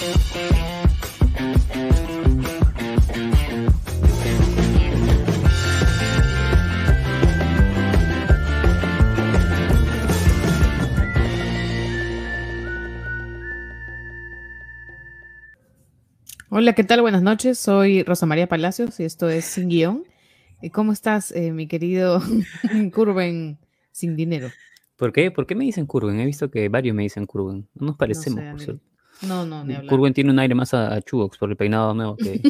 Hola, ¿qué tal? Buenas noches. Soy Rosa María Palacios y esto es Sin Guión. ¿Cómo estás, eh, mi querido Curven sin dinero? ¿Por qué? ¿Por qué me dicen Curven? He visto que varios me dicen Curven. No nos parecemos, no, sé, No, no, ni hablar. Curven tiene un aire más a, a Chubox por el peinado nuevo que,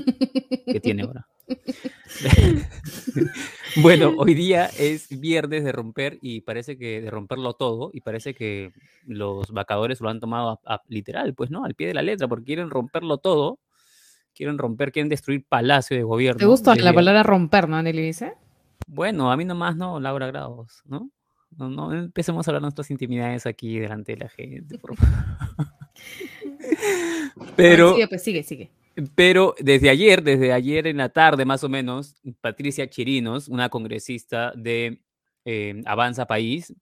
que tiene ahora. bueno, hoy día es viernes de romper y parece que de romperlo todo y parece que los vacadores lo han tomado a, literal, pues no, al pie de la letra, porque quieren romperlo todo quieren romper, quieren destruir palacio de gobierno. ¿Te gusta la palabra romper, no, Nelly dice? Bueno, a mí nomás no, Laura Grados, ¿no? No, no empecemos a hablar nuestras intimidades aquí delante de la gente, por favor. Pero. Sigue, pues sigue, sigue. Pero desde ayer, desde ayer en la tarde más o menos, Patricia Chirinos, una congresista de eh, Avanza País,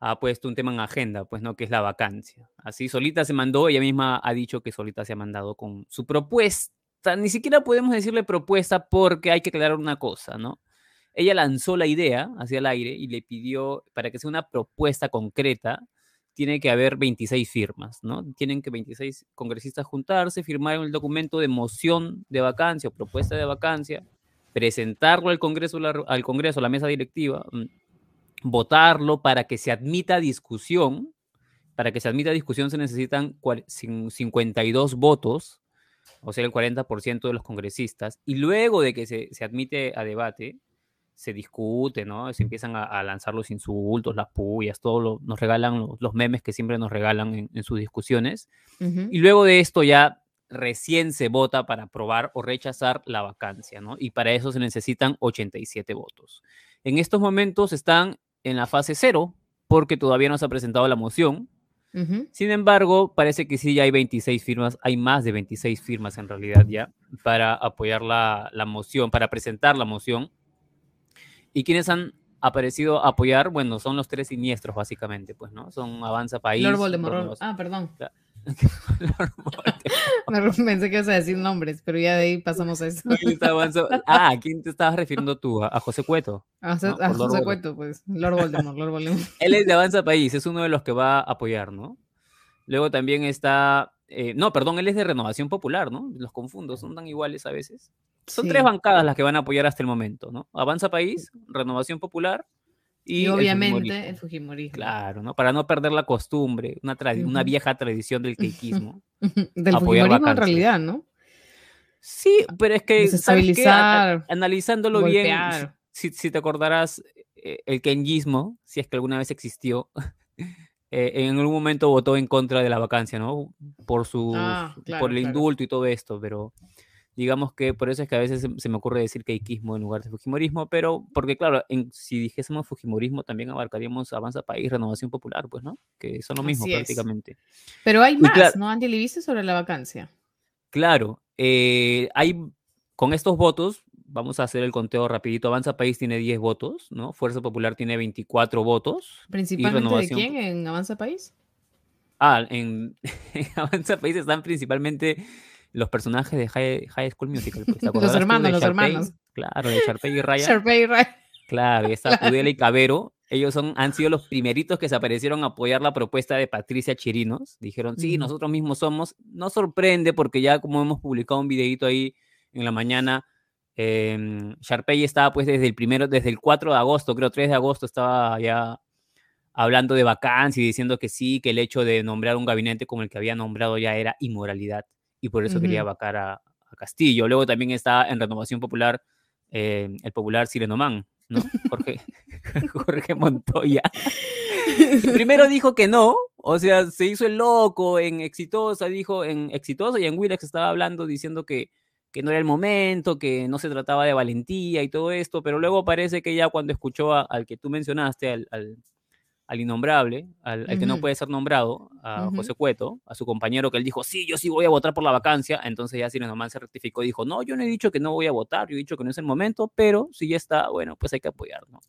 ha puesto un tema en agenda, pues no, que es la vacancia. Así solita se mandó, ella misma ha dicho que solita se ha mandado con su propuesta. Ni siquiera podemos decirle propuesta porque hay que aclarar una cosa, ¿no? Ella lanzó la idea hacia el aire y le pidió, para que sea una propuesta concreta, tiene que haber 26 firmas, ¿no? Tienen que 26 congresistas juntarse, firmar el documento de moción de vacancia o propuesta de vacancia, presentarlo al Congreso, al Congreso, a la mesa directiva, mm, votarlo para que se admita discusión. Para que se admita discusión se necesitan 52 votos, o sea, el 40% de los congresistas. Y luego de que se, admite a debate, se discute, ¿no? Se empiezan a, lanzar los insultos, las pullas, todo lo, nos regalan los, memes que siempre nos regalan en, sus discusiones. Y luego de esto ya recién se vota para aprobar o rechazar la vacancia, ¿no? Y para eso se necesitan 87 votos. En estos momentos están en la fase cero, porque todavía no se ha presentado la moción. Sin embargo, parece que sí ya hay 26 firmas, hay más de 26 firmas en realidad ya para apoyar la, la moción, para presentar la moción. ¿Y quienes han aparecido a apoyar? Bueno, son los tres siniestros básicamente, pues, ¿no? Son Avanza País. Lord Voldemort. Ah, perdón. Pensé que ibas a decir nombres, pero ya de ahí pasamos a eso. ah, ¿a quién te estabas refiriendo tú? ¿A, José Cueto? A, José Cueto, pues. Lord Voldemort, Lord Voldemort. Él es de Avanza País, es uno de los que va a apoyar, ¿no? Luego también está. Eh, no, perdón, él es de Renovación Popular, ¿no? Los confundo, son tan iguales a veces. Son tres bancadas las que van a apoyar hasta el momento, ¿no? Avanza País, Renovación Popular y, obviamente el Fujimorismo. Claro, ¿no? Para no perder la costumbre, una, una vieja tradición del keikismo. del Fujimorismo en realidad, ¿no? Sí, pero es que, Desestabilizar, analizándolo bien, si, si, te acordarás, eh, el kenyismo, si es que alguna vez existió, eh, en algún momento votó en contra de la vacancia, ¿no? Por, su, ah, por el indulto y todo esto, pero Digamos que por eso es que a veces se, me ocurre decir keikismo en lugar de fujimorismo, pero porque claro, en, si dijésemos fujimorismo también abarcaríamos Avanza País, Renovación Popular, pues, ¿no? Que son lo mismo prácticamente. Pero hay más, ¿no? Andy, ¿le viste sobre la vacancia? Claro, eh, hay, con estos votos, vamos a hacer el conteo rapidito, Avanza País tiene 10 votos, ¿no? Fuerza Popular tiene 24 votos. ¿Principalmente de quién en Avanza País? Ah, en, en Avanza País están principalmente los personajes de High, School Musical. Pues, los hermanos, los hermanos. Claro, de Sharpay y Ryan. Sharpay y Ryan. Claro, y está Udela y Cabero. Ellos son, han sido los primeritos que se aparecieron a apoyar la propuesta de Patricia Chirinos. Dijeron, sí, nosotros mismos somos. No sorprende porque ya como hemos publicado un videito ahí en la mañana, eh, Sharpay estaba pues desde el primero, desde el 4 de agosto, creo 3 de agosto estaba ya hablando de vacancia y diciendo que sí, que el hecho de nombrar un gabinete como el que había nombrado ya era inmoralidad y por eso quería vacar a, Castillo. Luego también está en Renovación Popular eh, el popular Sirenoman, ¿no? Jorge, Jorge Montoya. Primero dijo que no, o sea, se hizo el loco en Exitosa, dijo en Exitosa y en Willax estaba hablando diciendo que, que no era el momento, que no se trataba de valentía y todo esto, pero luego parece que ya cuando escuchó al que tú mencionaste, al al innombrable, al, que no puede ser nombrado, a José Cueto, a su compañero que él dijo, sí, yo sí voy a votar por la vacancia, entonces ya Ciro Nomán se rectificó y dijo, no, yo no he dicho que no voy a votar, yo he dicho que no es el momento, pero si ya está, bueno, pues hay que apoyarlo.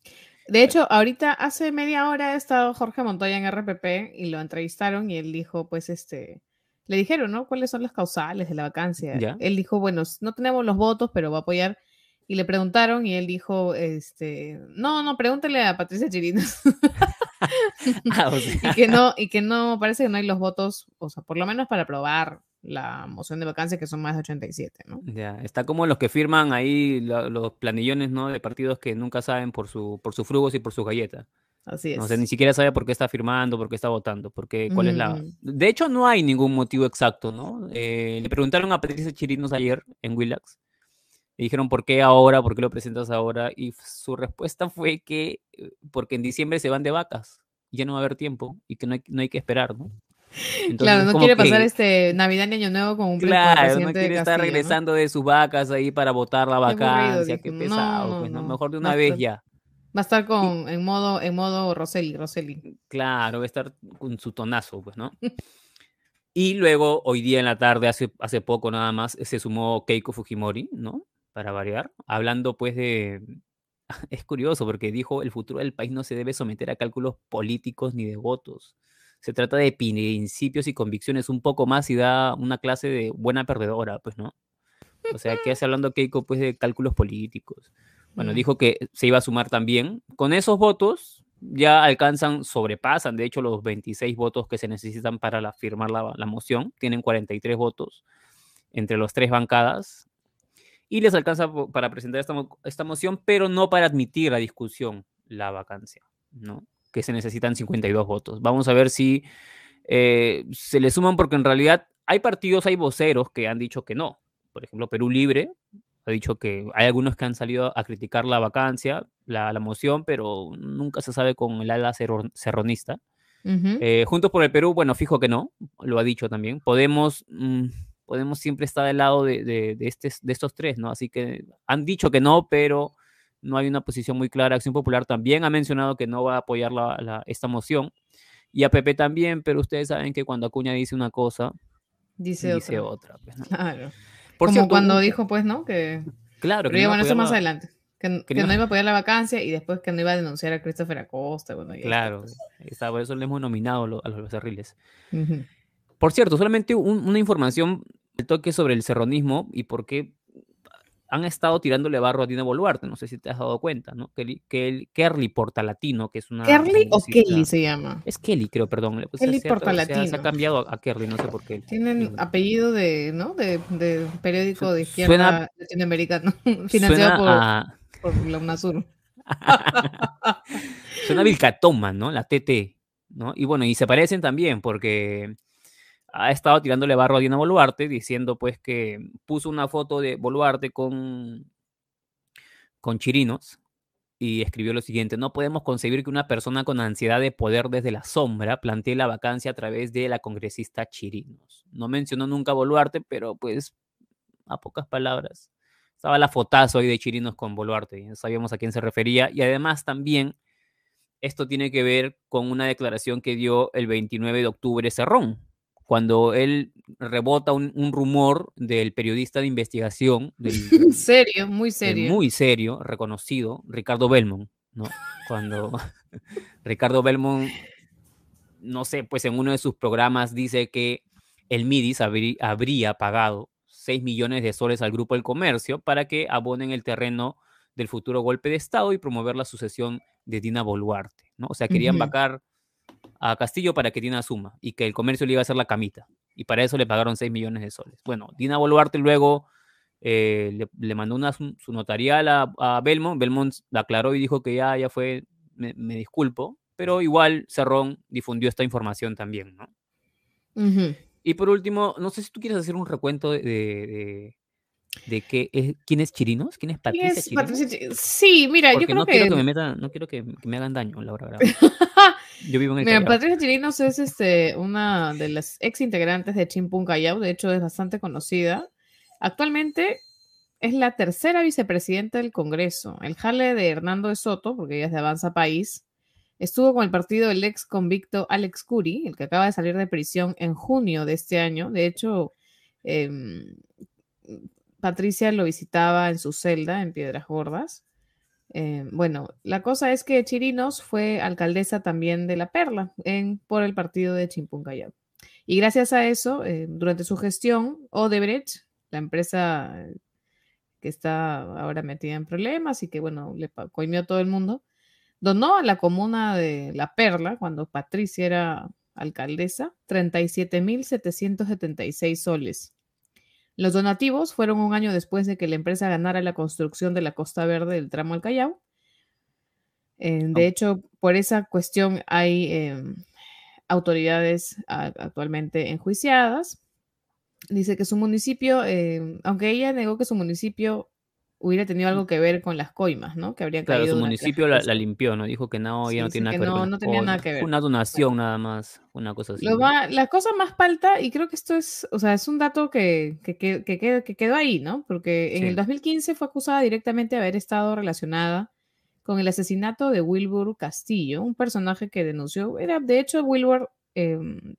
De hecho, ahorita hace media hora ha estado Jorge Montoya en RPP y lo entrevistaron y él dijo, pues, este, le dijeron, ¿no? ¿Cuáles son las causales de la vacancia? Ya. Él dijo, bueno, no tenemos los votos, pero va a apoyar. Y le preguntaron y él dijo, este, no, no, pregúntele a Patricia Chirinos. Ah, o sea, y que no, y que no, parece que no hay los votos, o sea, por lo menos para aprobar la moción de vacancia, que son más de 87, ¿no? ya, está como los que firman ahí la- los planillones, ¿no? De partidos que nunca saben por su, por sus frugos y por sus galletas. Así es. O sea, ni siquiera sabe por qué está firmando, por qué está votando, porque cuál es la... Ujú. De hecho, no hay ningún motivo exacto, ¿no? Eh, le preguntaron a Patricia Chirinos ayer en Willax, le dijeron por qué ahora, por qué lo presentas ahora, y su respuesta fue que eh, porque en diciembre se van de vacas, ya no va a haber tiempo, y que no hay, no hay que esperar, ¿no? Entonces, claro, no quiere pasar que- este Navidad y Año Nuevo con un con Claro, no quiere estar Castilla, ¿no? regresando de sus vacas ahí para votar la aburrido, vacancia, qué dijo. No, pesado, no, pues, ¿no? Mejor de una vez ya. Va a estar con, en modo, en modo Roseli, Roseli. Claro, va a estar con su tonazo, pues, ¿no? Y luego, hoy día en la tarde, hace, hace poco nada más, se sumó Keiko Fujimori, ¿no? Para variar, hablando pues de... Es curioso porque dijo, el futuro del país no se debe someter a cálculos políticos ni de votos. Se trata de principios y convicciones un poco más y da una clase de buena perdedora, pues, ¿no? O sea, ¿qué hace hablando Keiko pues de cálculos políticos? Bueno, dijo que se iba a sumar también. Con esos votos ya alcanzan, sobrepasan, de hecho, los 26 votos que se necesitan para la- firmar la, la moción. Tienen 43 votos entre los tres bancadas. Y les alcanza para presentar esta, esta moción, pero no para admitir la discusión, la vacancia, ¿no? Que se necesitan 52 votos. Vamos a ver si eh, se le suman, porque en realidad hay partidos, hay voceros que han dicho que no. Por ejemplo, Perú Libre ha dicho que hay algunos que han salido a criticar la vacancia, la, la moción, pero nunca se sabe con el ala cerro- serronista. Ujú. Eh, Juntos por el Perú, bueno, fijo que no, lo ha dicho también. Podemos, mm, Podemos siempre estar del lado de, de, de, este, de estos tres, ¿no? Así que han dicho que no, pero no hay una posición muy clara. Acción Popular también ha mencionado que no va a apoyar la, la, esta moción. Y a Pepe también, pero ustedes saben que cuando Acuña dice una cosa, dice, dice otra. otra pues, ¿no? Claro. Por Como cierto, cuando un- dijo, pues, ¿no? Que. Claro, que Pero no bueno, eso más la- adelante. Que, que que no- no iba a apoyar la vacancia y después que no iba a denunciar a Christopher Acosta. Bueno, Claro, pues. está, por eso le hemos nominado lo- a los becerriles. Por cierto, solamente un- una información de toque sobre el serronismo y por qué han estado tirándole barro a Dina Boluarte. No sé si te has dado cuenta, ¿no? Kelly, Kel- Kerly Portalatino, que es una. ¿Kerly o Kelly se llama? Es Kelly, creo, perdón. Kelly acento, o sea, Se, Portalatino. ha cambiado a, Kerly, no sé por qué. Tienen apellido de, ¿no? De, de periódico Su- de izquierda suena- latinoamericano, financiado por, a, por la UNASUR. suena Vilcatoma, ¿no? La TT, ¿no? Y bueno, y se parecen también porque ha estado tirándole barro a Dina Boluarte diciendo pues que puso una foto de Boluarte con, con Chirinos y escribió lo siguiente, no podemos concebir que una persona con ansiedad de poder desde la sombra plantee la vacancia a través de la congresista Chirinos. No mencionó nunca a Boluarte, pero pues a pocas palabras. Estaba la fotazo ahí de Chirinos con Boluarte, ya sabíamos a quién se refería y además también esto tiene que ver con una declaración que dio el 29 de octubre Cerrón, cuando él rebota un, un rumor del periodista de investigación, del, serio, muy serio. muy serio, reconocido, Ricardo Belmont, ¿no? Cuando Ricardo Belmont, no sé, pues en uno de sus programas dice que el MIDIS habrí- habría pagado 6 millones de soles al Grupo del Comercio para que abonen el terreno del futuro golpe de Estado y promover la sucesión de Dina Boluarte, ¿no? O sea, querían Ujú. vacar a Castillo para que Dina asuma y que el comercio le iba a hacer la camita. Y para eso le pagaron 6 millones de soles. Bueno, Dina Boluarte luego eh, le, le mandó una, su, notarial a, a Belmont. Belmont la aclaró y dijo que ya, ya fue, me, me disculpo. Pero igual Cerrón difundió esta información también, ¿no? Y por último, no sé si tú quieres hacer un recuento de, de, de, qué es, quién es Chirinos, quién es ¿Quién Patricia es Chirinos. Patricia Sí, mira, Porque yo creo no que. quiero que me metan, no quiero que, que me hagan daño, Laura Bravo. Yo vivo en el Mira, Callao. Patricia Chirinos es este, una de las ex integrantes de Chimpún Callao, de hecho es bastante conocida. Actualmente es la tercera vicepresidenta del Congreso. El jale de Hernando de Soto, porque ella es de Avanza País, estuvo con el partido del ex convicto Alex Curi, el que acaba de salir de prisión en junio de este año. De hecho, em, Patricia lo visitaba en su celda en Piedras Gordas. Eh, bueno, la cosa es que Chirinos fue alcaldesa también de La Perla en, por el partido de Chimpún Callao. Y gracias a eso, eh, durante su gestión, Odebrecht, la empresa que está ahora metida en problemas y que, bueno, le coimió todo el mundo, donó a la comuna de La Perla, cuando Patricia era alcaldesa, 37.776 soles. Los donativos fueron un año después de que la empresa ganara la construcción de la Costa Verde del tramo al Callao. Eh, de hecho, por esa cuestión hay em, autoridades actualmente enjuiciadas. Dice que su municipio, em, aunque ella negó que su municipio hubiera tenido algo que ver con las coimas, ¿no? Que habría Claro, su municipio la, limpió, ¿no? Dijo que no, ya no tiene nada que, ver. No, no tenía nada que ver. Fue una donación nada más, una cosa así. la cosa más palta, y creo que esto es, o sea, es un dato que, que, que quedó ahí, ¿no? Porque en el 2015 fue acusada directamente de haber estado relacionada con el asesinato de Wilbur Castillo, un personaje que denunció, era, de hecho, Wilbur em,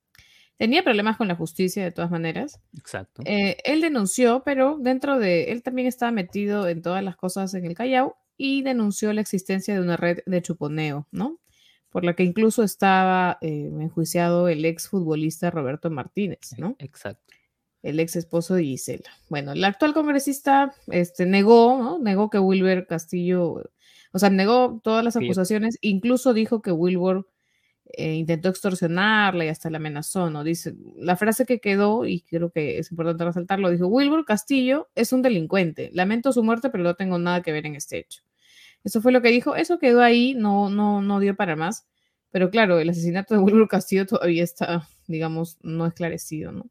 Tenía problemas con la justicia de todas maneras. Exacto. Eh, él denunció, pero dentro de él también estaba metido en todas las cosas en el Callao y denunció la existencia de una red de chuponeo, ¿no? Por la que incluso estaba eh, enjuiciado el ex futbolista Roberto Martínez, ¿no? Exacto. El ex esposo de Gisela. Bueno, el actual congresista este, negó, ¿no? Negó que Wilber Castillo, o sea, negó todas las acusaciones, incluso dijo que Wilbur eh, intentó extorsionarla y hasta la amenazó, ¿no? Dice, la frase que quedó, y creo que es importante resaltarlo, dijo, Wilbur Castillo es un delincuente, lamento su muerte, pero no tengo nada que ver en este hecho. Eso fue lo que dijo, eso quedó ahí, no, no, no dio para más, pero claro, el asesinato de Wilbur Castillo todavía está, digamos, no esclarecido, ¿no?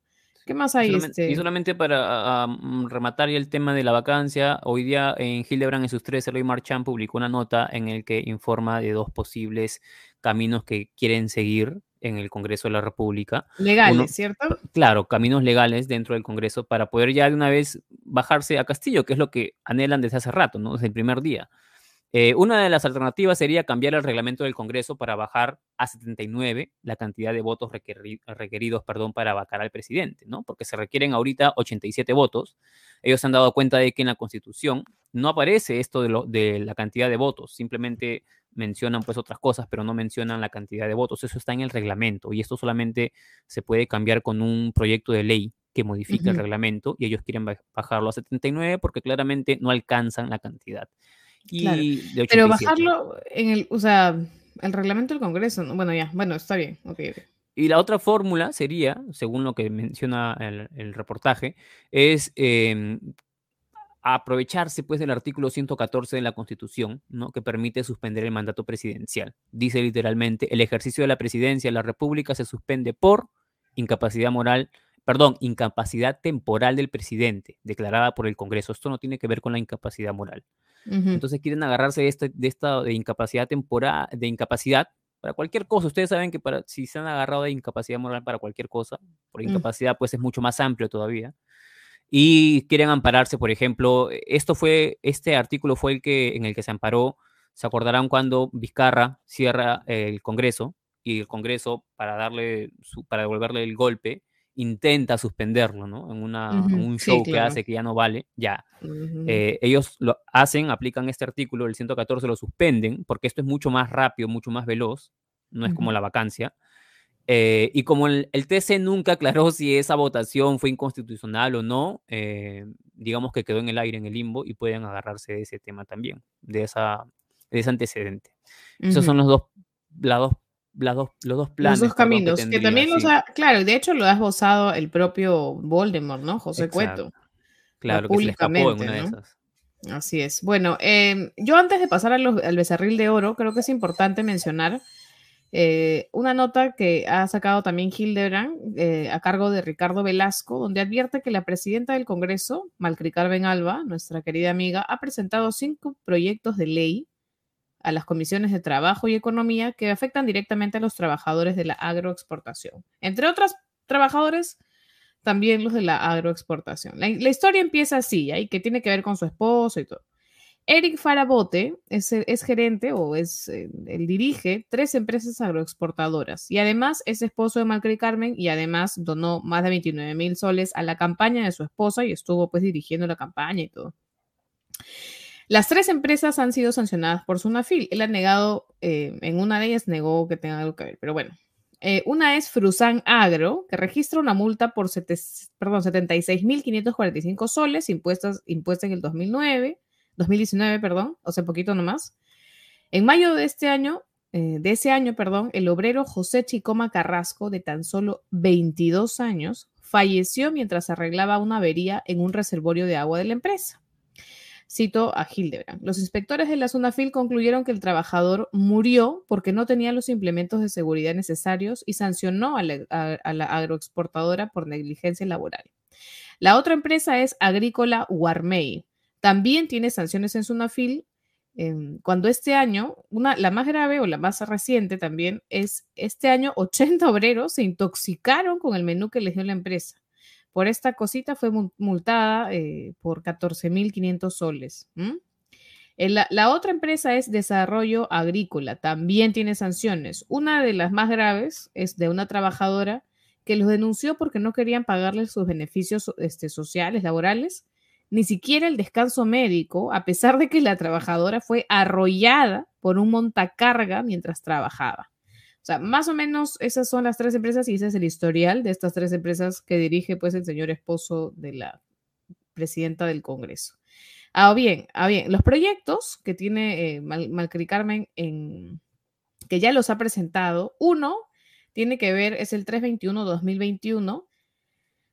¿Qué más hay? Y solamente, este? y solamente para mm, rematar ya el tema de la vacancia, hoy día en Hildebrand en sus tres, Eloy Marchand publicó una nota en el que informa de dos posibles caminos que quieren seguir en el Congreso de la República. Legales, ¿cierto? Claro, caminos legales dentro del Congreso para poder ya de una vez bajarse a Castillo, que es lo que anhelan desde hace rato, ¿no? Desde el primer día. Eh, una de las alternativas sería cambiar el reglamento del Congreso para bajar a 79 la cantidad de votos requeridos perdón, para vacar al presidente, ¿no? Porque se requieren ahorita 87 votos. Ellos se han dado cuenta de que en la Constitución no aparece esto de, lo, de la cantidad de votos, simplemente mencionan pues otras cosas, pero no mencionan la cantidad de votos. Eso está en el reglamento y esto solamente se puede cambiar con un proyecto de ley que modifique el reglamento y ellos quieren bajarlo a 79 porque claramente no alcanzan la cantidad. Pero bajarlo en el, o sea, el reglamento del Congreso, bueno, ya, bueno, está bien, Y la otra fórmula sería, según lo que menciona el, reportaje, es em, aprovecharse pues del artículo 114 de la Constitución, ¿no? que permite suspender el mandato presidencial. Dice literalmente, el ejercicio de la presidencia de la República se suspende por incapacidad moral, perdón, incapacidad temporal del presidente, declarada por el Congreso. Esto no tiene que ver con la incapacidad moral. Entonces quieren agarrarse de, este, de esta de incapacidad temporal, de incapacidad para cualquier cosa. Ustedes saben que para, si se han agarrado de incapacidad moral para cualquier cosa, por mm. incapacidad pues es mucho más amplio todavía. Y quieren ampararse, por ejemplo, esto fue, este artículo fue el que, en el que se amparó, se acordarán cuando Vizcarra cierra el Congreso y el Congreso para darle, para devolverle el golpe, intenta suspenderlo, ¿no? En, una, un show que hace que ya no vale, ya. Eh, ellos lo hacen, aplican este artículo, el 114 lo suspenden, porque esto es mucho más rápido, mucho más veloz, no es como la vacancia. Eh, y como el, TC nunca aclaró si esa votación fue inconstitucional o no, eh, digamos que quedó en el aire, en el limbo, y pueden agarrarse de ese tema también, de, esa, de ese antecedente. Esos son los dos, las dos dos, los dos planes. Los dos caminos, que, también los ha, claro, de hecho lo ha esbozado el propio Voldemort, ¿no? José Cueto. Claro, que se escapó en una de esas. Así es. Bueno, em, yo antes de pasar al becerril de oro, creo que es importante mencionar eh, una nota que ha sacado también Hildebrand eh, a cargo de Ricardo Velasco, donde advierte que la presidenta del Congreso, Malcri Carven Alba, nuestra querida amiga, ha presentado cinco proyectos de ley a las comisiones de trabajo y economía que afectan directamente a los trabajadores de la agroexportación. Entre otros trabajadores, también los de la agroexportación. La, historia empieza así, y que tiene que ver con su esposo y todo. Eric Farabote es, gerente o es, eh, él dirige tres empresas agroexportadoras y además es esposo de Malcri Carmen y además donó más de 29 mil soles a la campaña de su esposa y estuvo pues dirigiendo la campaña y todo. Las tres empresas han sido sancionadas por Sunafil. Él ha negado, eh, en una de ellas negó que tenga algo que ver, pero bueno. Eh, una es Frusan Agro, que registra una multa por 76.545 soles impuestas, impuesta en el 2009, 2019, perdón, o sea, poquito nomás. En mayo de este año, eh, de ese año, perdón, el obrero José Chicoma Carrasco, de tan solo 22 años, falleció mientras arreglaba una avería en un reservorio de agua de la empresa. Cito a Hildebrand. Los inspectores de la zona FIL concluyeron que el trabajador murió porque no tenía los implementos de seguridad necesarios y sancionó a la, agroexportadora por negligencia laboral. La otra empresa es Agrícola Warmey. También tiene sanciones en Sunafil em, cuando este año, una, la más grave o la más reciente también es este año 80 obreros se intoxicaron con el menú que les dio la empresa por esta cosita fue multada eh, por 14.500 soles. La, otra empresa es Desarrollo Agrícola, también tiene sanciones. Una de las más graves es de una trabajadora que los denunció porque no querían pagarles sus beneficios este, sociales, laborales, ni siquiera el descanso médico, a pesar de que la trabajadora fue arrollada por un montacarga mientras trabajaba sea, más o menos esas son las tres empresas y ese es el historial de estas tres empresas que dirige pues el señor esposo de la presidenta del Congreso. Ah, bien, ah, bien, los proyectos que tiene eh, Malcri Carmen en, que ya los ha presentado, uno tiene que ver, es el 321-2021,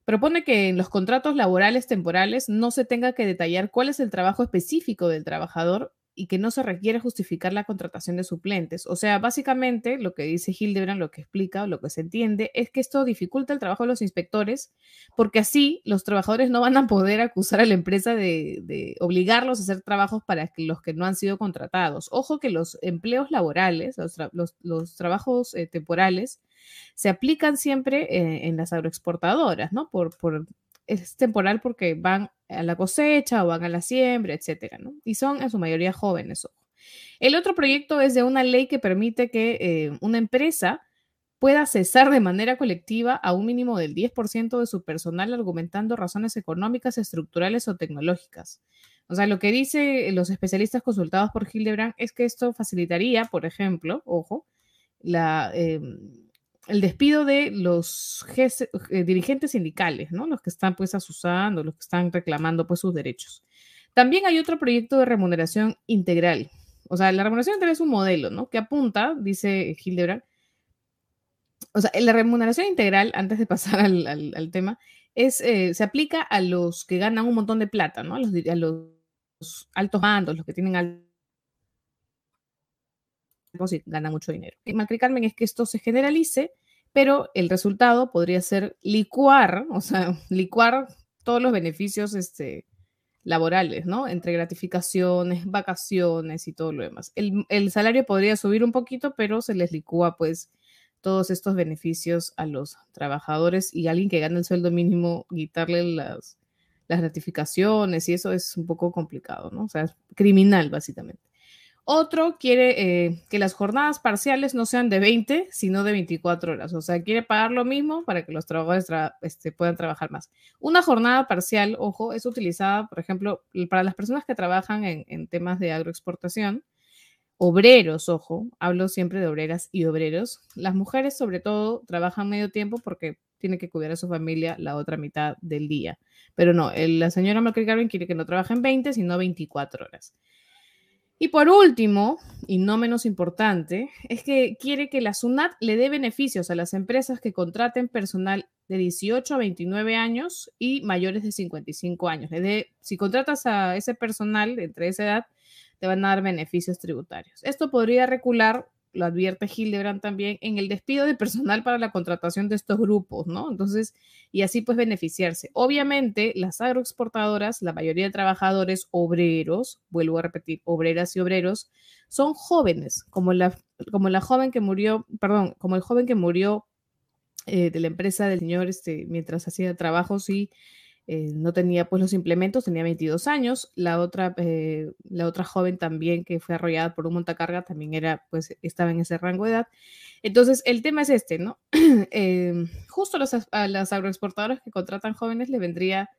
propone que en los contratos laborales temporales no se tenga que detallar cuál es el trabajo específico del trabajador y que no se requiere justificar la contratación de suplentes. O sea, básicamente lo que dice Hildebrand, lo que explica o lo que se entiende es que esto dificulta el trabajo de los inspectores porque así los trabajadores no van a poder acusar a la empresa de, obligarlos a hacer trabajos para los que no han sido contratados. Ojo que los empleos laborales, los, trabajos eh, temporales, se aplican siempre eh, en las agroexportadoras, ¿no? Por, por es temporal porque van a la cosecha o van a la siembra, etcétera, ¿no? Y son en su mayoría jóvenes. El otro proyecto es de una ley que permite que eh, una empresa pueda cesar de manera colectiva a un mínimo del 10% de su personal argumentando razones económicas, estructurales o tecnológicas. O sea, lo que dicen los especialistas consultados por Hildebrand es que esto facilitaría, por ejemplo, ojo, la, em, el despido de los eh, dirigentes sindicales, ¿no? Los que están pues asusando, los que están reclamando pues sus derechos. También hay otro proyecto de remuneración integral. O sea, la remuneración integral es un modelo, ¿no? Que apunta, dice Hildebrand, o sea, la remuneración integral, antes de pasar al, tema, es, eh, se aplica a los que ganan un montón de plata, ¿no? A los, a los altos mandos, los que tienen altos y gana mucho dinero. Macri Carmen es que esto se generalice, pero el resultado podría ser licuar, o sea, licuar todos los beneficios este, laborales, ¿no? Entre gratificaciones, vacaciones y todo lo demás. El, el, salario podría subir un poquito, pero se les licúa pues todos estos beneficios a los trabajadores y alguien que gana el sueldo mínimo, quitarle las, las gratificaciones y eso es un poco complicado, ¿no? O sea, es criminal básicamente. Otro quiere eh, que las jornadas parciales no sean de 20, sino de 24 horas. O sea, quiere pagar lo mismo para que los trabajadores este, puedan trabajar más. Una jornada parcial, ojo, es utilizada, por ejemplo, para las personas que trabajan en, temas de agroexportación. Obreros, ojo, hablo siempre de obreras y obreros. Las mujeres, sobre todo, trabajan medio tiempo porque tienen que cuidar a su familia la otra mitad del día. Pero no, la señora Macri quiere que no trabajen 20, sino 24 horas. Y por último, y no menos importante, es que quiere que la SUNAT le dé beneficios a las empresas que contraten personal de 18 a 29 años y mayores de 55 años. si contratas a ese personal entre esa edad, te van a dar beneficios tributarios. Esto podría recular lo advierte Hildebrand también, en el despido de personal para la contratación de estos grupos, ¿no? Entonces, y así pues beneficiarse. Obviamente, las agroexportadoras, la mayoría de trabajadores obreros, vuelvo a repetir, obreras y obreros, son jóvenes, como la, como la joven que murió, perdón, como el joven que murió eh, de la empresa del señor este, mientras hacía trabajos y eh, no tenía pues los implementos, tenía 22 años. La otra, eh, la otra joven también que fue arrollada por un montacarga también era, pues estaba en ese rango de edad. Entonces, el tema es este, ¿no? Em, justo a las agroexportadoras que contratan jóvenes le vendría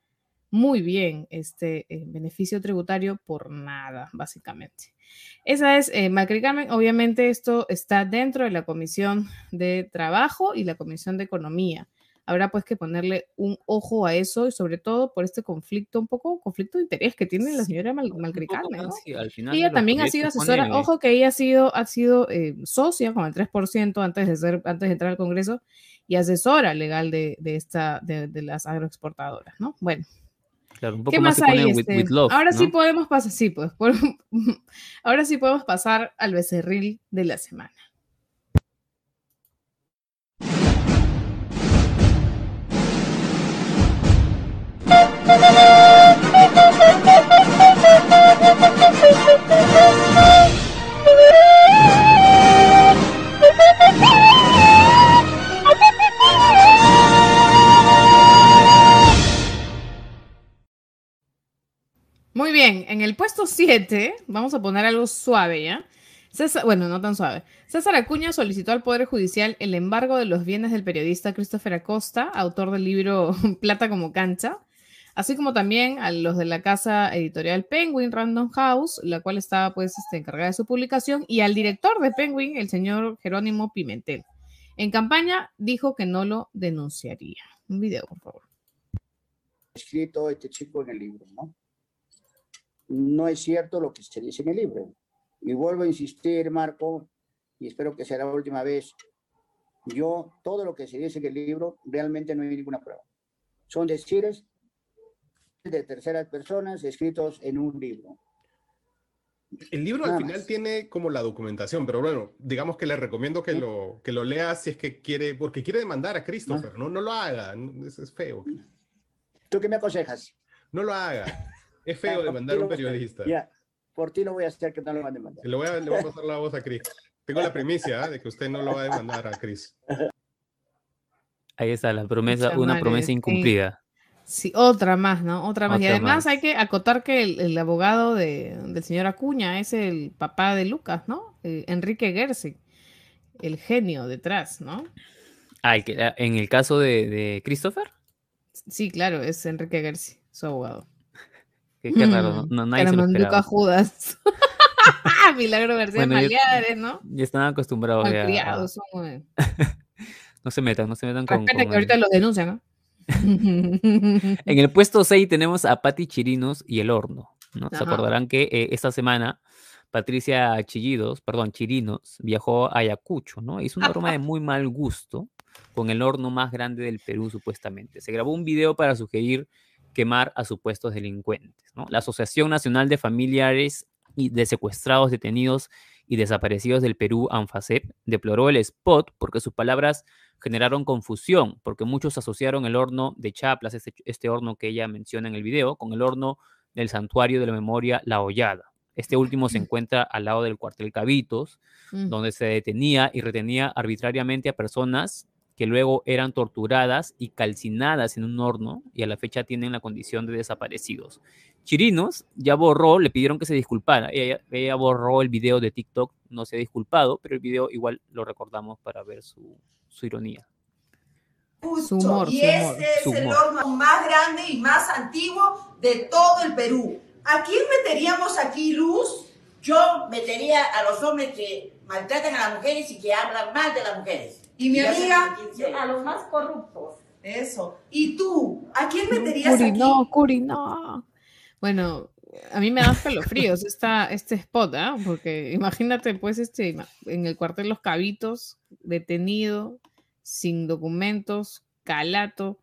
muy bien este eh, beneficio tributario por nada, básicamente. Esa es Macri Carmen. Obviamente esto está dentro de la Comisión de Trabajo y la Comisión de Economía. Habrá pues que ponerle un ojo a eso y sobre todo por este conflicto, un poco conflicto de interés que tiene la señora Mal ella también ha sido asesora, ojo que ella ha sido, ha sido eh, socia con el 3% antes de, ser, antes de entrar al Congreso y asesora legal de, de esta, de, de las agroexportadoras, ¿no? Bueno, ¿Qué más, hay? Este? ahora sí podemos pasar, sí, pues, ahora sí podemos pasar al becerril de la semana. Muy bien, en el puesto 7, vamos a poner algo suave, ¿ya? bueno, no tan suave. César Acuña solicitó al Poder Judicial el embargo de los bienes del periodista Christopher Acosta, autor del libro Plata como cancha, así como también a los de la casa editorial Penguin Random House, la cual estaba pues este, encargada de su publicación, y al director de Penguin, el señor Jerónimo Pimentel. En campaña dijo que no lo denunciaría. Un video, por favor. Escrito este chico en el libro, ¿no? No es cierto lo que se dice en el libro. Y vuelvo a insistir, Marco, y espero que sea la última vez. Yo, todo lo que se dice en el libro, realmente no hay ninguna prueba. Son decires de terceras personas escritos en un libro. El libro al final tiene como la documentación, pero bueno, digamos que le recomiendo que, lo, que lo lea si es que quiere, porque quiere demandar a Christopher, ¿no? No, lo haga, es, es feo. ¿Tú qué me aconsejas? No lo haga. Es feo demandar a un periodista. Ya, por ti lo voy a hacer que no lo van a demandar. Le voy a, le voy a pasar la voz a Cris. Tengo la primicia ¿eh? de que usted no lo va a demandar a Cris. Ahí está la promesa, una promesa incumplida. Sí, otra más, ¿no? Otra más. y además hay que acotar que el, abogado de, del señor Acuña es el papá de Lucas, ¿no? Eh, Enrique Gersi, el genio detrás, ¿no? Ah, en el caso de, de Christopher. Sí, claro, es Enrique Gersi, su abogado. Qué, raro, no, nadie se lo esperaba. Judas. Milagro García bueno, ¿no? Ya están acostumbrados ya. no se metan, no se metan con. Espera que ahorita los denuncian, ¿no? en el puesto 6 tenemos a Patti Chirinos y el horno. ¿no? Se acordarán que eh, esta semana Patricia Chillidos, perdón, Chirinos, viajó a Ayacucho, ¿no? Hizo una broma de muy mal gusto con el horno más grande del Perú, supuestamente. Se grabó un video para sugerir quemar a supuestos delincuentes. La Asociación Nacional de Familiares y de Secuestrados, Detenidos y Desaparecidos del Perú, ANFACEP, deploró el spot porque sus palabras generaron confusión, porque muchos asociaron el horno de Chaplas, este, este horno que ella menciona en el video, con el horno del Santuario de la Memoria La Hollada. Este último se encuentra al lado del cuartel Cabitos, mm. donde se detenía y retenía arbitrariamente a personas que luego eran torturadas y calcinadas en un horno y a la fecha tienen la condición de desaparecidos. Chirinos ya borró, le pidieron que se disculpara. Ella, borró el video de TikTok, no se ha disculpado, pero el video igual lo recordamos para ver su, ironía. Su humor, y este es el horno más grande y más antiguo de todo el Perú. ¿A quién meteríamos aquí, Luz? Yo metería a los hombres que maltratan a las mujeres y que hablan mal de las mujeres. Y mi amiga, a los más corruptos. Eso. ¿Y tú? ¿A quién meterías Curi, aquí? No, Curi, no. Bueno, a mí me da escalofríos esta, este spot, ¿ah? Porque imagínate, pues, este, en el cuartel Los Cabitos, detenido, sin documentos, calato,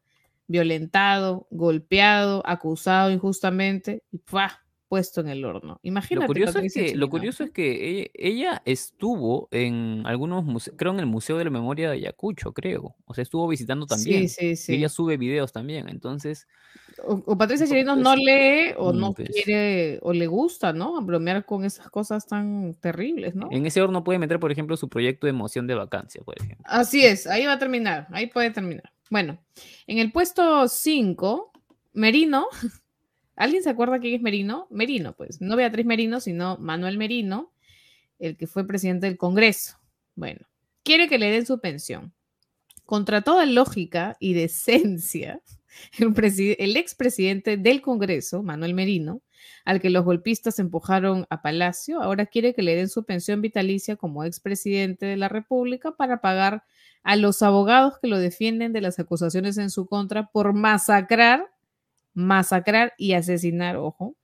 violentado, golpeado, acusado injustamente, y ¡pua! Puesto en el horno. Imagínate. Lo curioso, es que, lo curioso es que ella, estuvo en algunos museos, creo en el Museo de la Memoria de Ayacucho, creo. O sea, estuvo visitando también. Sí, sí, sí. ella sube videos también, entonces... O, Patricia Chirinos no lee o no pues quiere o le gusta, ¿no? Bromear con esas cosas tan terribles, ¿no? En ese horno puede meter, por ejemplo, su proyecto de moción de vacancia, por ejemplo. Así es, ahí va a terminar, ahí puede terminar. Bueno, en el puesto 5, Merino ¿Alguien se acuerda quién es Merino? Merino, pues, no Beatriz Merino, sino Manuel Merino, el que fue presidente del Congreso. Bueno, quiere que le den su pensión. Contra toda lógica y decencia, el, el expresidente del Congreso, Manuel Merino, al que los golpistas empujaron a Palacio, ahora quiere que le den su pensión vitalicia como expresidente de la República para pagar a los abogados que lo defienden de las acusaciones en su contra por masacrar, masacrar y asesinar, ojo,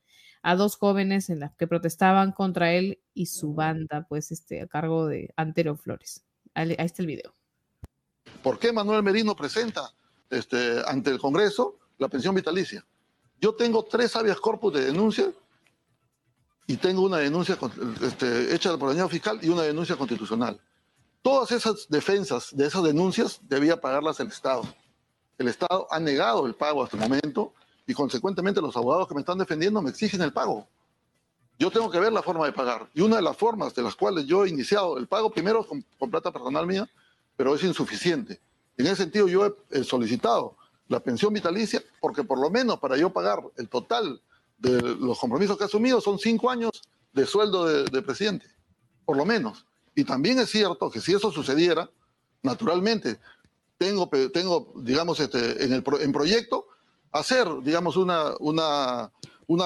a dos jóvenes en las que protestaban contra él y su banda, pues este, a cargo de Antero Flores. Ahí está el video. ¿Por qué Manuel Merino presenta este, ante el Congreso la pensión vitalicia? Yo tengo tres habeas corpus de denuncia y tengo una denuncia este, hecha por el año fiscal y una denuncia constitucional. Todas esas defensas de esas denuncias debía pagarlas el Estado. El Estado ha negado el pago hasta el momento y consecuentemente los abogados que me están defendiendo me exigen el pago. Yo tengo que ver la forma de pagar. Y una de las formas de las cuales yo he iniciado el pago, primero con, plata personal mía, pero es insuficiente. En ese sentido yo he solicitado la pensión vitalicia, porque por lo menos para yo pagar el total de los compromisos que he asumido son cinco años de sueldo de, presidente, por lo menos. Y también es cierto que si eso sucediera, naturalmente, tengo, tengo digamos, este, en el en proyecto, hacer, digamos, una, una, una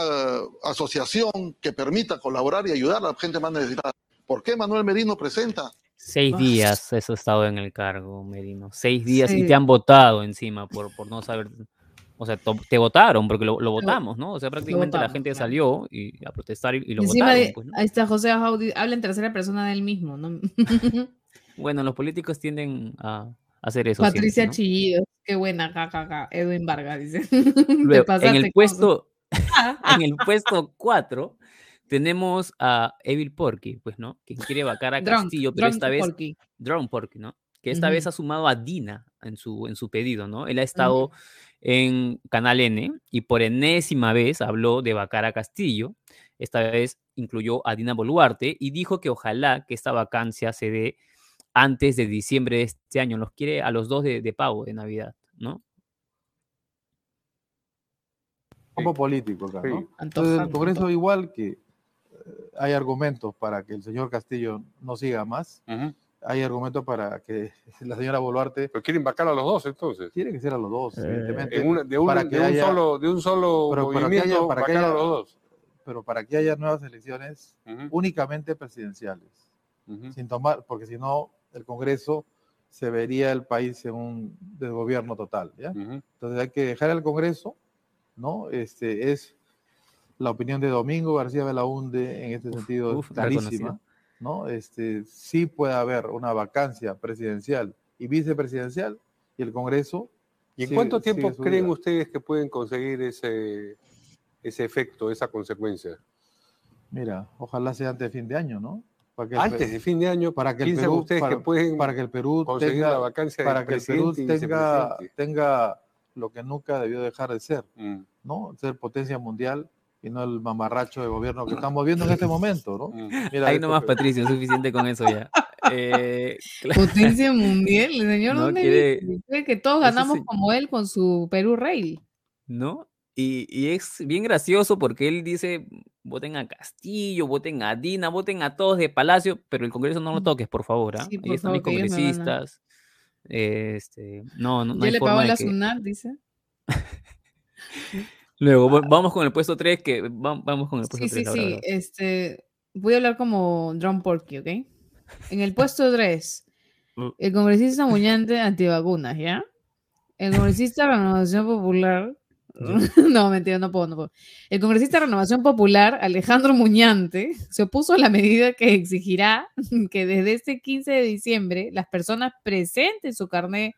asociación que permita colaborar y ayudar a la gente más necesitada. ¿Por qué Manuel Merino presenta Seis días eso ha estado en el cargo, Merino. Seis días y te han votado encima por, por no saber. O sea, te votaron porque lo, votamos, ¿no? O sea, prácticamente la gente salió y a protestar y, lo votaron. Pues, ahí está José Audi, habla en tercera persona del mismo, ¿no? bueno, los políticos tienden a hacer eso. Patricia Chillido, qué buena, jajaja. Edwin Vargas dice. en el puesto, en el puesto 4 tenemos a Evil Porky, pues, ¿no? Que quiere vacar a Castillo, pero esta vez. Porky. Drone Porky, ¿no? Que esta vez ha sumado a Dina en su, en su pedido, ¿no? Él ha estado en Canal N y por enésima vez habló de vacar a Castillo. Esta vez incluyó a Dina Boluarte y dijo que ojalá que esta vacancia se dé antes de diciembre de este año. Los quiere a los dos de, de pago de Navidad, ¿no? Como político, ¿no? Entonces el Congreso igual que hay argumentos para que el señor Castillo no siga más. Hay argumentos para que la señora Boluarte. Pero quieren vacar a los dos entonces. Tiene que ser a los dos, eh, evidentemente. de, un, para que de, un solo, de un solo movimiento, para que haya, a los dos. Pero para que haya nuevas elecciones únicamente presidenciales. Sin tomar, porque si no, el Congreso se vería el país en un desgobierno total. ¿ya? Entonces hay que dejar al Congreso, ¿no? Este, es la opinión de Domingo García Belaunde en este sentido clarísima, ¿no? Este, sí puede haber una vacancia presidencial y vicepresidencial y el Congreso. ¿Y en cuánto tiempo creen ustedes que pueden conseguir ese, ese efecto, esa consecuencia? Mira, ojalá sea antes de fin de año, ¿no? Antes de fin de año, para que el Perú, ustedes que pueden para que el Perú tenga, la vacancia para que el Perú tenga, tenga lo que nunca debió dejar de ser, mm. ¿no? Ser potencia mundial y no el mamarracho de gobierno que estamos viendo en este momento, ¿no? Mm. Mira Ahí nomás, Patricio, suficiente con eso ya. Eh, Potencia mundial, el señor, ¿dónde quiere... que todos ganamos como él con su Perú Rail? ¿No? Y, y, es bien gracioso porque él dice, voten a Castillo, voten a Dina, voten a todos de Palacio, pero el Congreso no lo toques, por favor. ¿ah? Sí, Ahí están mis congresistas. Este, no, no, no Yo le pago la SUNAT, dice. Luego, vamos con el puesto 3, que vamos con el puesto 3. Sí, sí, sí. Este, voy a hablar como Drum Porky, ¿ok? En el puesto 3, mm. el congresista Muñante antivacunas, ¿ya? El congresista Renovación Popular. no, mentira, no puedo, no. El congresista Renovación Popular, Alejandro Muñante, se opuso a la medida que exigirá que desde este 15 de diciembre las personas presenten su carnet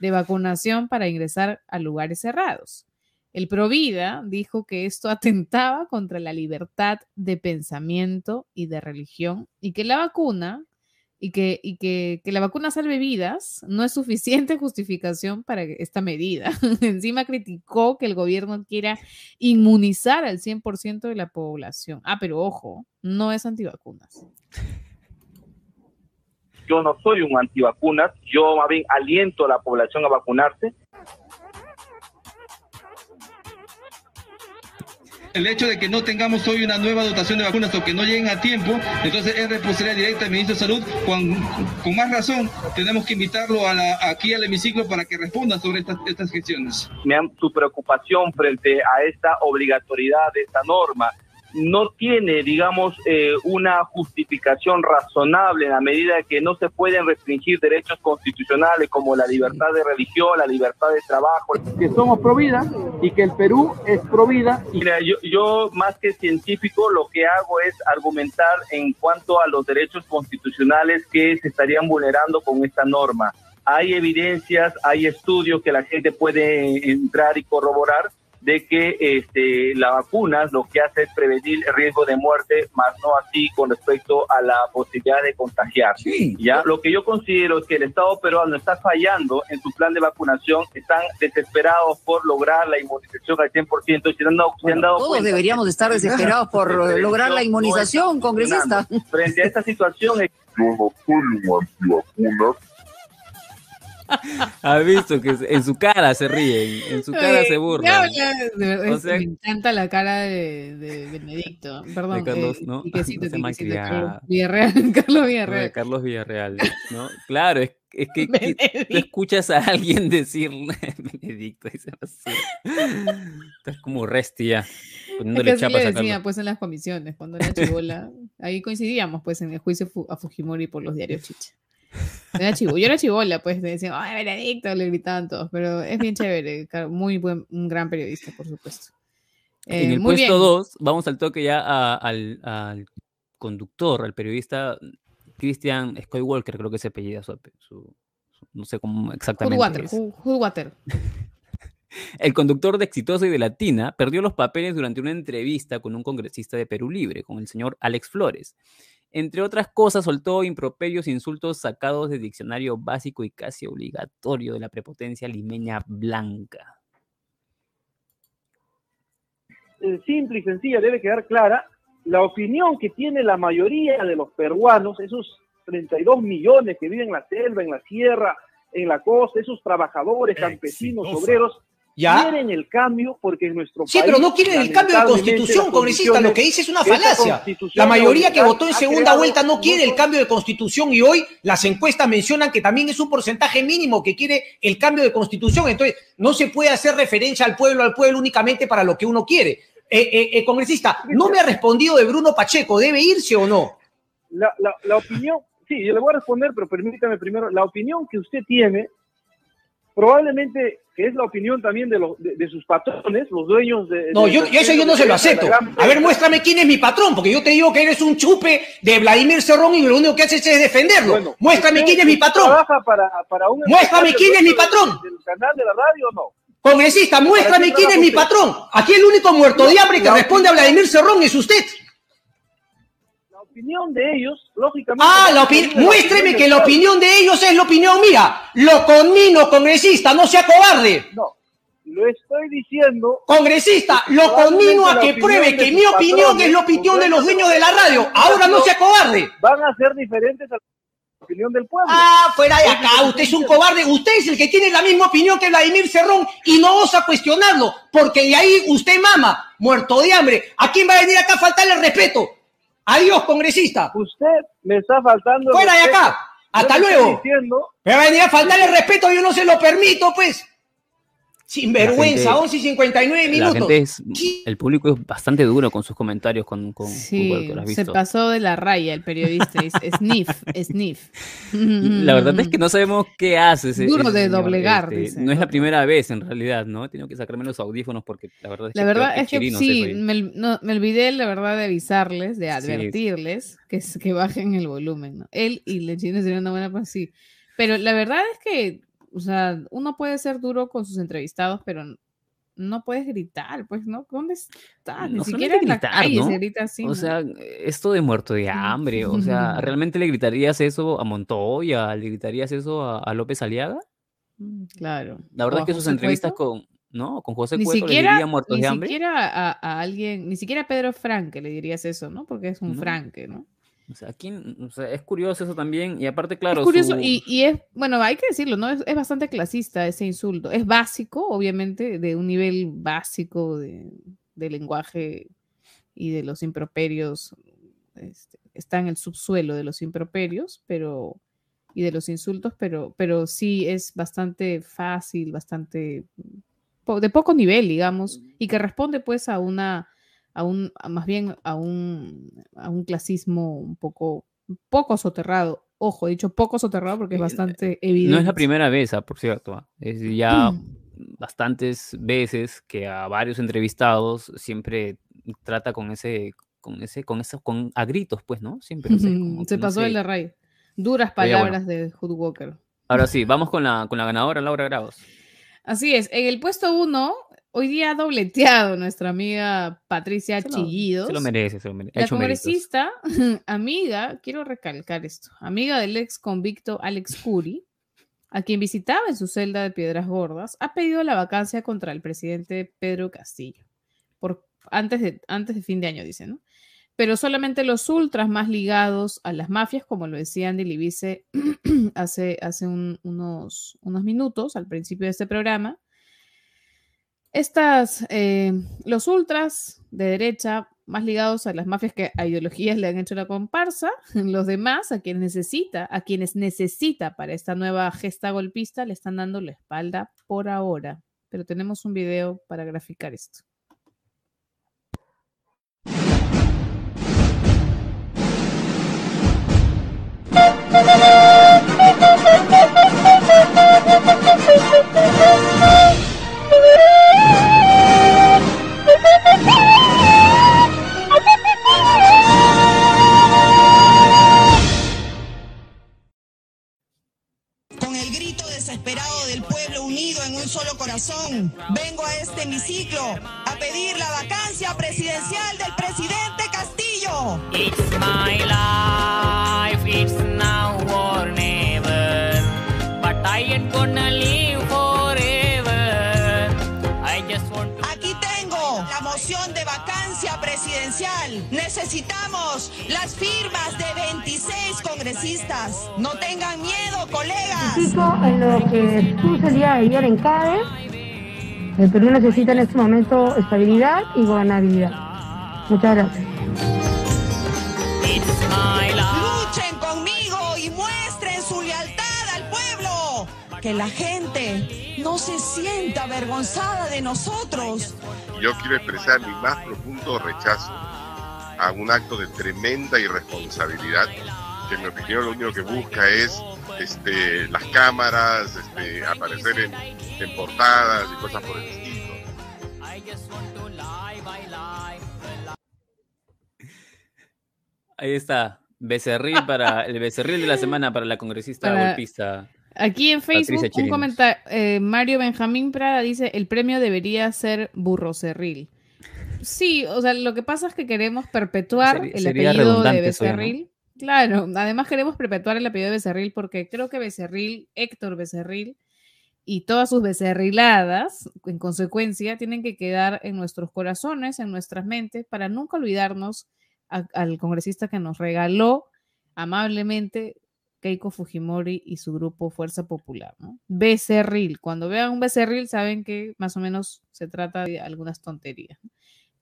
de vacunación para ingresar a lugares cerrados. El Provida dijo que esto atentaba contra la libertad de pensamiento y de religión y que la vacuna y que, y que, la vacuna salve vidas no es suficiente justificación para esta medida. Encima criticó que el gobierno quiera inmunizar al 100% de la población. Ah, pero ojo, no es antivacunas. Yo no soy un antivacunas, yo más bien aliento a la población a vacunarse El hecho de que no tengamos hoy una nueva dotación de vacunas o que no lleguen a tiempo, entonces es responsabilidad directa del ministro de Salud. Con, más razón, tenemos que invitarlo a la, aquí al hemiciclo para que responda sobre estas, estas gestiones. Me han su preocupación frente a esta obligatoriedad de esta norma no tiene, digamos, eh, una justificación razonable en la medida que no se pueden restringir derechos constitucionales como la libertad de religión, la libertad de trabajo. Que somos pro vida y que el Perú es pro vida. Mira, yo, yo más que científico lo que hago es argumentar en cuanto a los derechos constitucionales que se estarían vulnerando con esta norma. Hay evidencias, hay estudios que la gente puede entrar y corroborar de que este, la vacuna lo que hace es prevenir el riesgo de muerte, más no así con respecto a la posibilidad de contagiar. ¿ya? Lo que yo considero es que el Estado peruano está fallando en su plan de vacunación, están desesperados por lograr la inmunización al 100% y se han dado, Todos deberíamos estar desesperados por lograr la inmunización, congresista. Frente a esta situación... Yo no soy un antivacunas, ha visto que en su cara se ríen, en su cara se burlan. me encanta la cara de, de Benedicto. Perdón. De Carlos, ¿no? Y que sí, te, Carlos Villarreal. Carlos Villarreal. De Carlos Villarreal, ¿no? Claro, es, es que, tú escuchas a alguien decir Benedicto y se Estás como Resti ya. Poniéndole es que chapas le decía, pues en las comisiones, cuando era chivola, ahí coincidíamos pues en el juicio a Fujimori por los diarios Chicha. Era chivo. Yo era chivola, pues me decían, ay, Benedicto, le gritaban todos, pero es bien chévere, muy buen, un gran periodista, por supuesto. en el eh, puesto 2, vamos al toque ya al, al, conductor, al periodista Christian Skywalker, creo que se apellida su, su, no sé cómo exactamente. Water, El conductor de Exitosa y de Latina perdió los papeles durante una entrevista con un congresista de Perú Libre, con el señor Alex Flores. Entre otras cosas, soltó improperios e insultos sacados del diccionario básico y casi obligatorio de la prepotencia limeña blanca. Eh, simple y sencilla, debe quedar clara la opinión que tiene la mayoría de los peruanos, esos 32 millones que viven en la selva, en la sierra, en la costa, esos trabajadores, campesinos, obreros, quieren el cambio porque en nuestro país. Sí, pero no quieren el cambio de constitución, congresista. Lo que dice es una falacia. La mayoría que votó en segunda vuelta no quiere el cambio de constitución y hoy las encuestas mencionan que también es un porcentaje mínimo que quiere el cambio de constitución. Entonces, no se puede hacer referencia al pueblo, al pueblo únicamente para lo que uno quiere. Eh, eh, eh congresista, no me ha respondido de Bruno Pacheco. ¿Debe irse o no? La, la opinión, sí, yo le voy a responder, pero permítame primero, la opinión que usted tiene probablemente que es la opinión también de, los, de, sus patrones, los dueños de... No, yo, eso yo no se lo acepto. A ver, muéstrame quién es mi patrón, porque yo te digo que eres un chupe de Vladimir Cerrón y lo único que haces es defenderlo. muéstrame quién es mi patrón. Para, para un muéstrame quién es mi patrón. ¿Del canal de la radio o no? Congresista, muéstrame quién es mi patrón. Aquí el único muerto de hambre que responde a Vladimir Cerrón es usted opinión de ellos, lógicamente. Ah, la muéstreme que la opinión de ellos es la opinión mía. Lo conmino, congresista, no sea cobarde. No, lo estoy diciendo. Congresista, lo conmino a que pruebe que mi opinión es la opinión de los dueños de la radio. Ahora no sea cobarde. Van a ser diferentes a la opinión del pueblo. Ah, fuera de acá, usted es un cobarde. Usted es el que tiene la misma opinión que Vladimir Cerrón y no osa cuestionarlo, porque de ahí usted mama, muerto de hambre. ¿A quién va a venir acá a faltarle respeto? Adiós, congresista. Usted me está faltando. Fuera de acá. Hasta luego. Me va a venir a faltar el respeto, yo no se lo permito, pues. Sin vergüenza, 11 y 59 minutos. el público es bastante duro con sus comentarios. Con, con sí, se pasó de la raya el periodista. es sniff, sniff. La verdad es que no sabemos qué hace. Ese, duro de doblegar. Este, no es la primera vez en realidad, ¿no? Tengo que sacarme los audífonos porque la verdad es la que, verdad es que sí, me, me, olvidé la verdad de avisarles, de advertirles que, que bajen el volumen. ¿no? Él y Lechino sería una buena pues sí. Pero la verdad es que o sea, uno puede ser duro con sus entrevistados, pero no puedes gritar, pues, ¿no? ¿Dónde está? Ni siquiera en la calle se grita así. O sea, esto de muerto de hambre, o sea, ¿realmente le gritarías eso a Montoya? ¿Le gritarías eso a, López Aliaga? Mm, claro. La verdad es que sus entrevistas con, ¿no? Con José ni Cueto siquiera, le diría muertos de hambre. Ni siquiera a, alguien, ni siquiera a Pedro Franque le dirías eso, ¿no? Porque es un Franque, ¿no? O sea, aquí o sea, es curioso eso también, y aparte, claro. Es curioso, y, y, es, bueno, hay que decirlo, ¿no? Es, es, bastante clasista ese insulto. Es básico, obviamente, de un nivel básico de, del lenguaje y de los improperios, este, está en el subsuelo de los improperios, pero y de los insultos, pero, pero sí es bastante fácil, bastante de poco nivel, digamos, y que responde pues a una, a un, más bien a un, a un clasismo un poco, poco soterrado. Ojo, he dicho poco soterrado porque es bastante evidente. No es la primera vez, ah, por cierto. Ah, es ya bastantes veces que a varios entrevistados siempre trata con ese, con ese, con eso, con a gritos, pues, ¿no? Siempre. Se pasó el de Ray. Duras palabras de Hood Walker. Ahora sí, vamos con la, con la ganadora Laura Grados. Así es, en el puesto uno, hoy día ha dobleteado nuestra amiga Patricia Chillidos. Se lo merece, se lo merece. La congresista, amiga, quiero recalcar esto, amiga del ex convicto Alex Curi, a quien visitaba en su celda de Piedras Gordas, ha pedido la vacancia contra el presidente Pedro Castillo, por, antes, de, antes de fin de año, dice, ¿no? pero solamente los ultras más ligados a las mafias, como lo decía Andy Libice hace, hace unos, unos minutos al principio de este programa, estas, eh, los ultras de derecha más ligados a las mafias que a ideologías le han hecho la comparsa, los demás, a quienes necesita, a quienes necesita para esta nueva gesta golpista, le están dando la espalda por ahora. Pero tenemos un video para graficar esto. Desesperado del pueblo unido en un solo corazón, vengo a este hemiciclo a pedir la vacancia presidencial del presidente Castillo. Aquí tengo la moción de vacancia presidencial. Necesitamos las firmas de 26 congresistas. No tengan miedo, colegas. en lo que sucedía el día de ayer en CADE, el Perú necesita en este momento estabilidad y gobernabilidad. Muchas gracias. Luchen conmigo y muestren su lealtad al pueblo. Que la gente no se sienta avergonzada de nosotros. Yo quiero expresar mi más profundo rechazo a un acto de tremenda irresponsabilidad que en mi opinión lo único que busca es este, las cámaras, este, aparecer en, en portadas y cosas por el estilo. Ahí está. Becerril para el becerril de la semana para la congresista Para- golpista. Aquí en Facebook, un comentario, eh, Mario Benjamín Prada dice, el premio debería ser burrocerril. Sí, o sea, lo que pasa es que queremos perpetuar Sería- el apellido de. Becerril. Claro, además queremos perpetuar el apellido de Becerril porque creo que Becerril, Héctor Becerril y todas sus becerriladas, en consecuencia, tienen que quedar en nuestros corazones, en nuestras mentes, para nunca olvidarnos a- al congresista que nos regaló amablemente Keiko Fujimori y su grupo Fuerza Popular. ¿no? Becerril. Cuando vean un becerril, saben que más o menos se trata de algunas tonterías.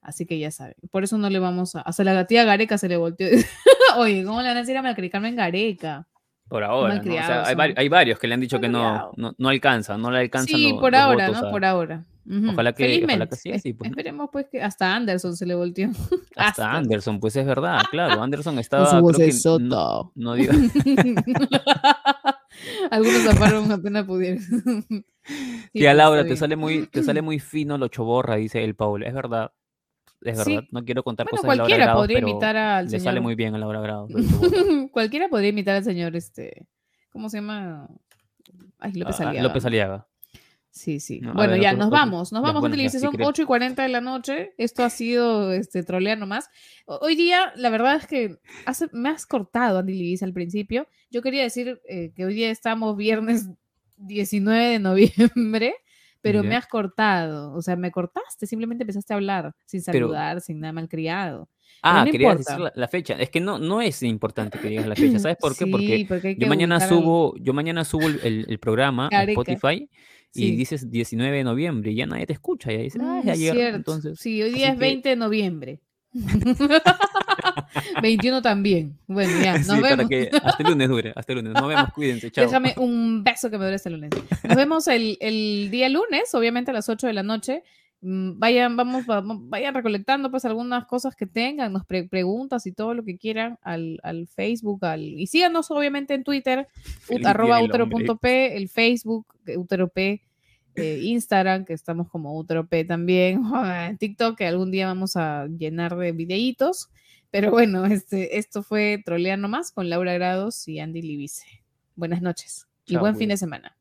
Así que ya saben. Por eso no le vamos a. Hasta la tía Gareca se le volteó. Oye, ¿cómo le van a decir a Malcri Carmen Gareca? Por ahora, ¿no? O sea, malcriados hay, varios que le han dicho que no, no, no alcanza, no le alcanzan Sí, por los ahora, votos ¿no? a- Por ahora. Ojalá que, ojalá que así, pues, ¿no? Esperemos pues que hasta Anderson se le volteó. Hasta Anderson, pues es verdad, claro. Anderson estaba. su creo que vocesota. no, no Algunos zafaron apenas pudieron. Sí, Tía pues, Laura, te sale muy, te sale muy fino lo choborra, dice el Paul. Es verdad. Es Sí. verdad. No quiero contar Bueno, cosas de Laura cualquiera podría imitar al Le señor. sale muy bien a Laura choborra. Cualquiera podría imitar al señor, este, ¿cómo se llama? Ay, López Ah, Aliaga. López Aliaga. Sí, sí. No, bueno, ver, ya, otro- nos otro- vamos, nos vamos, Utilice, son quieres. 8 y 40 de la noche. Esto ha sido este, trolear nomás. Hoy día, la verdad es que hace- me has cortado, Andy Livis, al principio. Yo quería decir eh, que hoy día estamos viernes 19 de noviembre, pero me has cortado. O sea, me cortaste, simplemente empezaste a hablar, sin Pero- saludar, sin nada malcriado. Ah, no querías importa. decir la, la fecha. Es que no, no es importante que digas la fecha. ¿Sabes por qué? Sí, porque, yo mañana subo, yo mañana subo el, programa a Gareca. Spotify y dices 19 de noviembre y ya nadie te escucha. Y dices, ah, Mm, ayer. cierto. Entonces, sí, hoy así día es que- 20 de noviembre. 21 también. Bueno, ya, nos Sí, para vemos. que hasta el lunes dure. Hasta el lunes. Nos vemos, cuídense. Chao. Déjame un beso que me dure hasta el lunes. Nos vemos el, el día lunes, obviamente a las 8 de la noche. Mm, Vayan, vamos, vayan recolectando pues algunas cosas que tengan, nos pre- preguntas y todo lo que quieran al, al Facebook, al, y síganos obviamente en Twitter, ut- arroba utero.p, el Facebook, utero.p, eh, Instagram, que estamos como utero.p también, TikTok, que algún día vamos a llenar de videitos. Pero bueno, este, esto fue Trolear Nomás con Laura Grados y Andy Libice. Buenas noches y buen fin de semana.